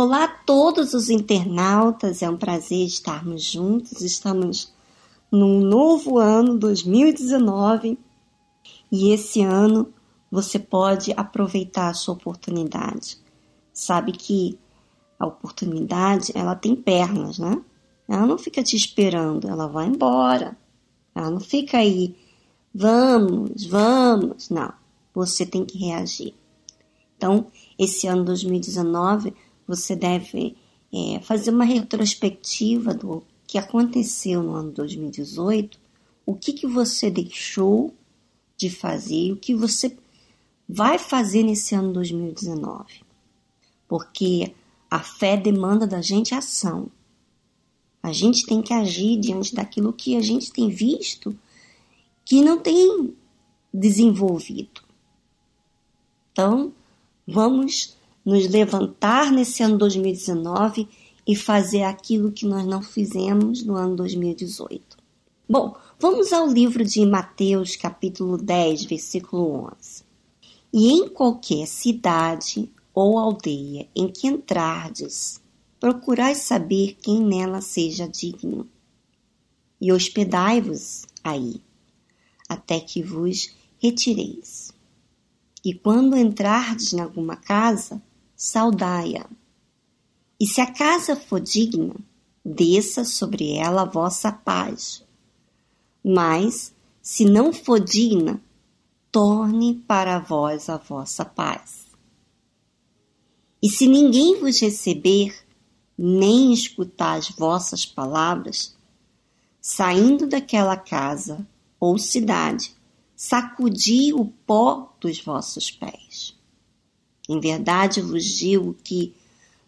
Olá a todos os internautas, é um prazer estarmos juntos. Estamos num novo ano 2019 e esse ano você pode aproveitar a sua oportunidade. Sabe que a oportunidade ela tem pernas, né? Ela não fica te esperando, ela vai embora. Ela não fica aí, vamos, vamos. Não, você tem que reagir. Então, esse ano 2019, você deve é, fazer uma retrospectiva do que aconteceu no ano 2018, o que, que você deixou de fazer, o que você vai fazer nesse ano 2019. Porque a fé demanda da gente ação. A gente tem que agir diante daquilo que a gente tem visto que não tem desenvolvido. Então, vamos nos levantar nesse ano 2019 e fazer aquilo que nós não fizemos no ano 2018. Bom, vamos ao livro de Mateus, capítulo 10, versículo 11. E em qualquer cidade ou aldeia em que entrardes, procurai saber quem nela seja digno, e hospedai-vos aí, até que vos retireis. E quando entrardes em alguma casa, saudai-a. E se a casa for digna, desça sobre ela a vossa paz. Mas, se não for digna, torne para vós a vossa paz. E se ninguém vos receber, nem escutar as vossas palavras, saindo daquela casa ou cidade, sacudi o pó dos vossos pés. Em verdade vos digo que,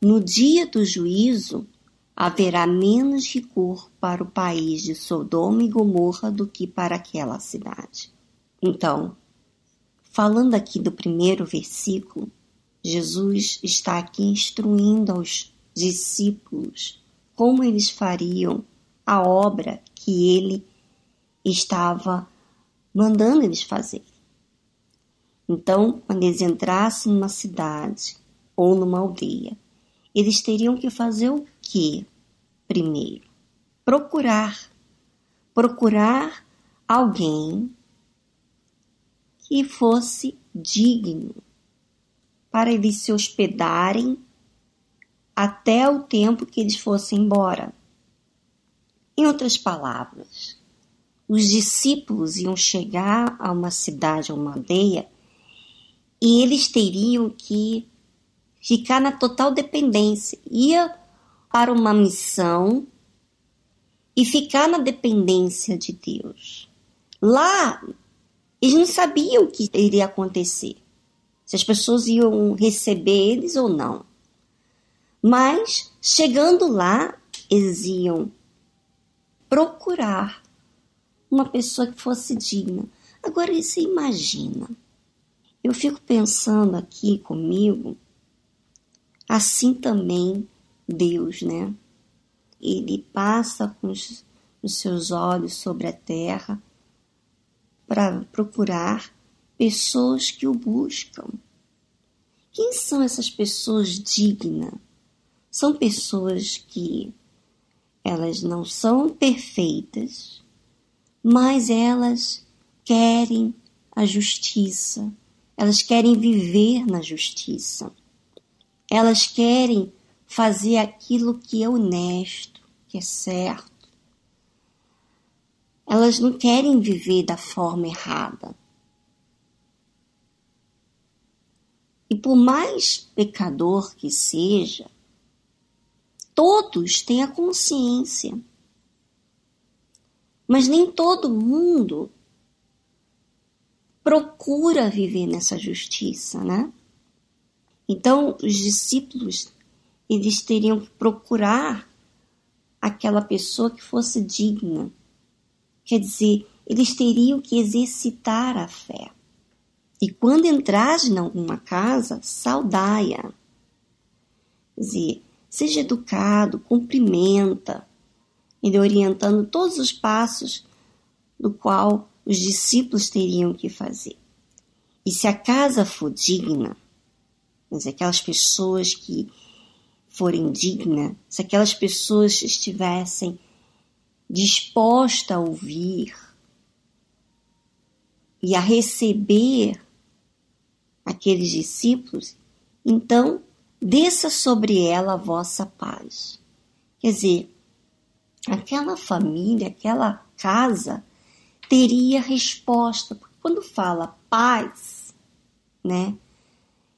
no dia do juízo, haverá menos rigor para o país de Sodoma e Gomorra do que para aquela cidade. Então, falando aqui do primeiro versículo, Jesus está aqui instruindo aos discípulos como eles fariam a obra que ele estava mandando eles fazer. Então, quando eles entrassem numa cidade ou numa aldeia, eles teriam que fazer o que primeiro? Procurar. Procurar alguém que fosse digno para eles se hospedarem até o tempo que eles fossem embora. Em outras palavras, os discípulos iam chegar a uma cidade, a uma aldeia, e eles teriam que ficar na total dependência. Ia para uma missão e ficar na dependência de Deus. Lá, eles não sabiam o que iria acontecer, se as pessoas iam receber eles ou não. Mas, chegando lá, eles iam procurar uma pessoa que fosse digna. Agora, você imagina. Eu fico pensando aqui comigo, assim também Deus, né? Ele passa com os, os seus olhos sobre a terra para procurar pessoas que o buscam. Quem são essas pessoas dignas? São pessoas que elas não são perfeitas, mas elas querem a justiça, elas querem viver na justiça, elas querem fazer aquilo que é honesto, que é certo. Elas não querem viver da forma errada. E por mais pecador que seja, todos têm a consciência mas nem todo mundo procura viver nessa justiça, né? Então, os discípulos, eles teriam que procurar aquela pessoa que fosse digna. Quer dizer, eles teriam que exercitar a fé. E quando entrares em alguma casa, saudai-a. Quer dizer, seja educado, cumprimenta, ele orientando todos os passos do qual os discípulos teriam que fazer. E se a casa for digna, mas aquelas pessoas que forem dignas, se aquelas pessoas estivessem dispostas a ouvir e a receber aqueles discípulos, então desça sobre ela a vossa paz. Quer dizer, aquela família, aquela casa teria resposta. Porque quando fala paz, né?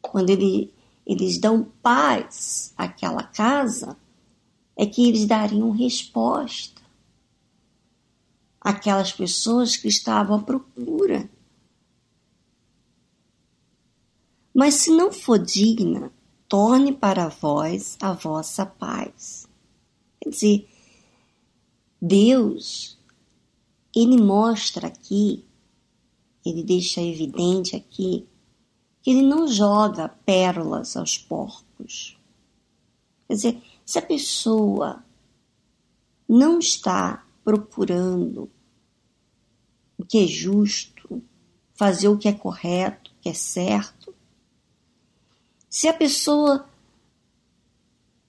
Quando ele, eles dão paz àquela casa, é que eles dariam resposta àquelas pessoas que estavam à procura. Mas se não for digna, torne para vós a vossa paz. Quer dizer, Deus, ele mostra aqui, ele deixa evidente aqui, que ele não joga pérolas aos porcos. Quer dizer, se a pessoa não está procurando o que é justo, fazer o que é correto, o que é certo, se a pessoa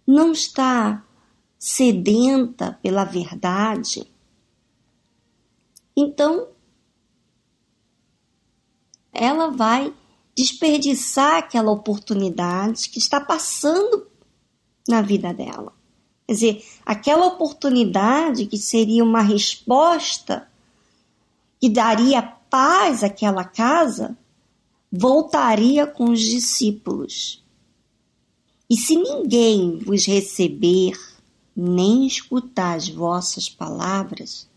não está sedenta pela verdade, então ela vai desperdiçar aquela oportunidade que está passando na vida dela. Quer dizer, aquela oportunidade que seria uma resposta que daria paz àquela casa, voltaria com os discípulos. E se ninguém vos receber, nem escutar as vossas palavras,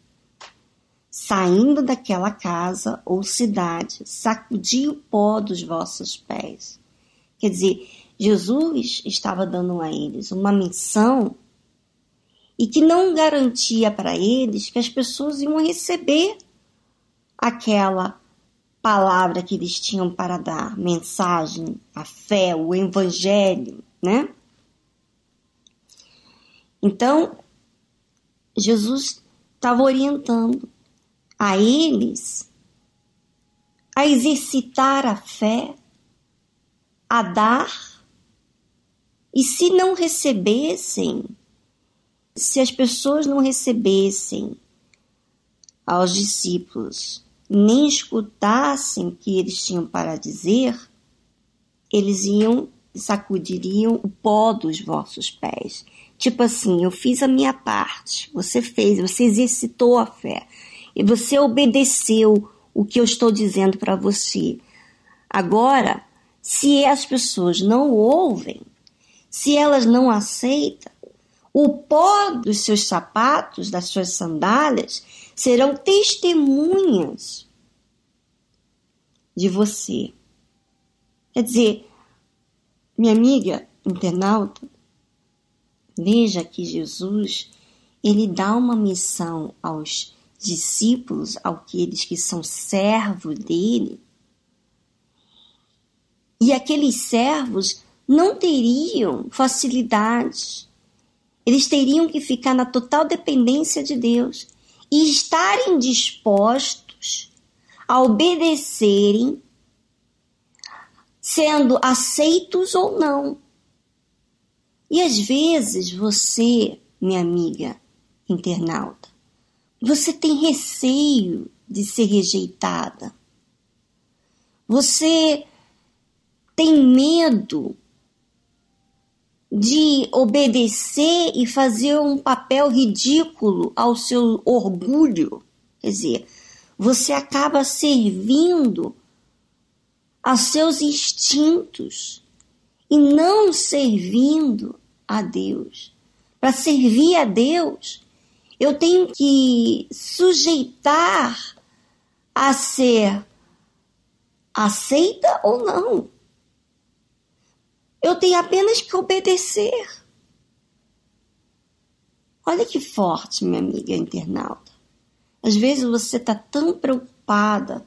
saindo daquela casa ou cidade, sacudi o pó dos vossos pés. Quer dizer, Jesus estava dando a eles uma missão e que não garantia para eles que as pessoas iam receber aquela palavra que eles tinham para dar, mensagem, a fé, o evangelho, né? Então, Jesus estava orientando a eles a exercitar a fé, a dar, e se não recebessem, se as pessoas não recebessem aos discípulos nem escutassem o que eles tinham para dizer, eles iam sacudiriam o pó dos vossos pés. Tipo assim, eu fiz a minha parte, você fez, você exercitou a fé e você obedeceu o que eu estou dizendo para você. Agora, se as pessoas não ouvem, se elas não aceitam, o pó dos seus sapatos, das suas sandálias, serão testemunhas de você. Quer dizer, minha amiga internauta, veja que Jesus, ele dá uma missão aos discípulos, aqueles que são servos dele, e aqueles servos não teriam facilidades. Eles teriam que ficar na total dependência de Deus e estarem dispostos a obedecerem, sendo aceitos ou não. E às vezes você, minha amiga internauta, você tem receio de ser rejeitada. Você tem medo de obedecer e fazer um papel ridículo ao seu orgulho. Quer dizer, você acaba servindo a seus instintos e não servindo a Deus. Para servir a Deus, eu tenho que sujeitar a ser aceita ou não. Eu tenho apenas que obedecer. Olha que forte, minha amiga internauta. Às vezes você está tão preocupada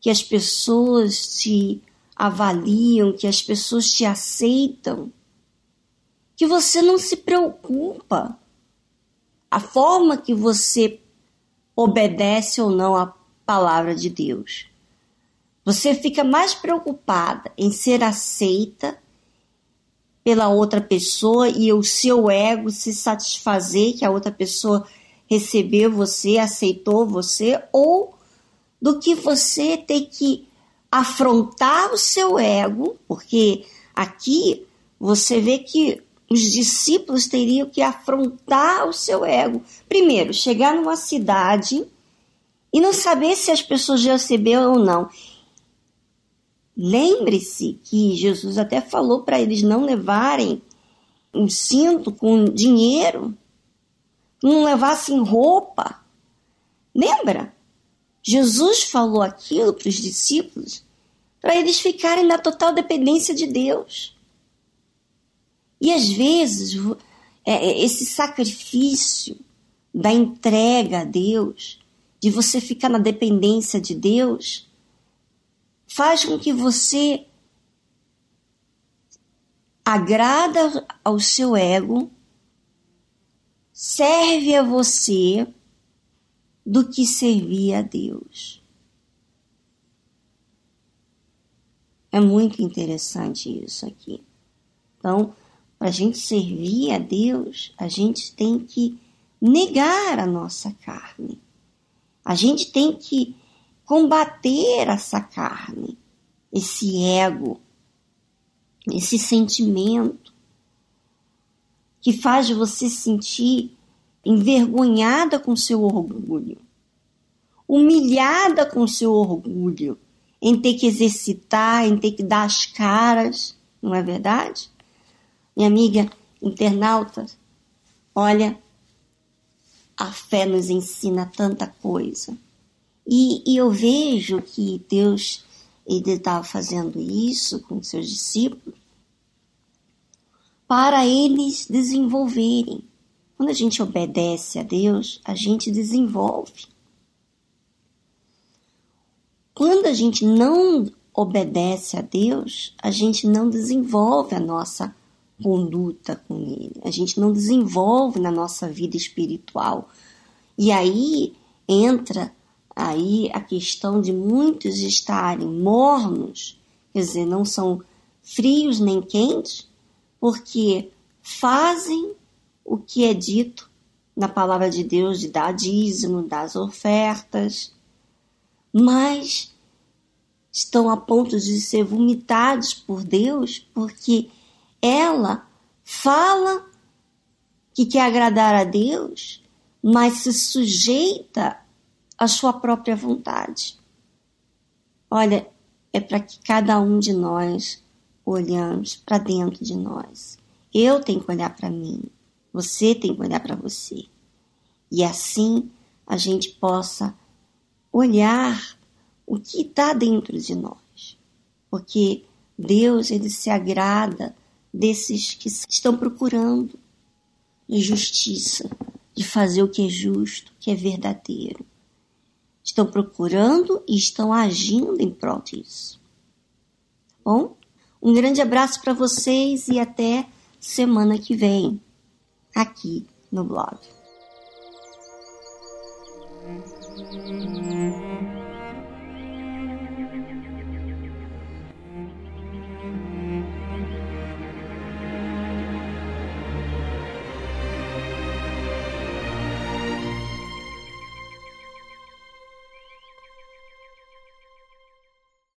que as pessoas te avaliam, que as pessoas te aceitam, que você não se preocupa. A forma que você obedece ou não à palavra de Deus. Você fica mais preocupada em ser aceita pela outra pessoa e o seu ego se satisfazer que a outra pessoa recebeu você, aceitou você, ou do que você ter que afrontar o seu ego, porque aqui você vê que os discípulos teriam que afrontar o seu ego. Primeiro, chegar numa cidade e não saber se as pessoas já receberam ou não. Lembre-se que Jesus até falou para eles não levarem um cinto com dinheiro, não levassem roupa. Lembra? Jesus falou aquilo para os discípulos para eles ficarem na total dependência de Deus. E às vezes, é, é, esse sacrifício da entrega a Deus, de você ficar na dependência de Deus, faz com que você agrada ao seu ego, serve a você do que servir a Deus. É muito interessante isso aqui. Então, a gente servir a Deus, a gente tem que negar a nossa carne. A gente tem que combater essa carne, esse ego, esse sentimento que faz você sentir envergonhada com seu orgulho, humilhada com seu orgulho, em ter que exercitar, em ter que dar as caras, não é verdade? Minha amiga internauta, olha, a fé nos ensina tanta coisa. E, e eu vejo que Deus estava fazendo isso com seus discípulos para eles desenvolverem. Quando a gente obedece a Deus, a gente desenvolve. Quando a gente não obedece a Deus, a gente não desenvolve a nossa conduta com Ele, a gente não desenvolve na nossa vida espiritual. E aí entra aí a questão de muitos estarem mornos, quer dizer, não são frios nem quentes, porque fazem o que é dito na palavra de Deus de dar dízimo, das ofertas, mas estão a ponto de ser vomitados por Deus porque ela fala que quer agradar a Deus, mas se sujeita a sua própria vontade. Olha, é para que cada um de nós olhamos para dentro de nós. Eu tenho que olhar para mim, você tem que olhar para você. E assim a gente possa olhar o que está dentro de nós. Porque Deus, ele se agrada desses que estão procurando justiça, de fazer o que é justo, que é verdadeiro estão procurando e estão agindo em prol disso. Tá bom? Um grande abraço para vocês e até semana que vem, aqui no blog.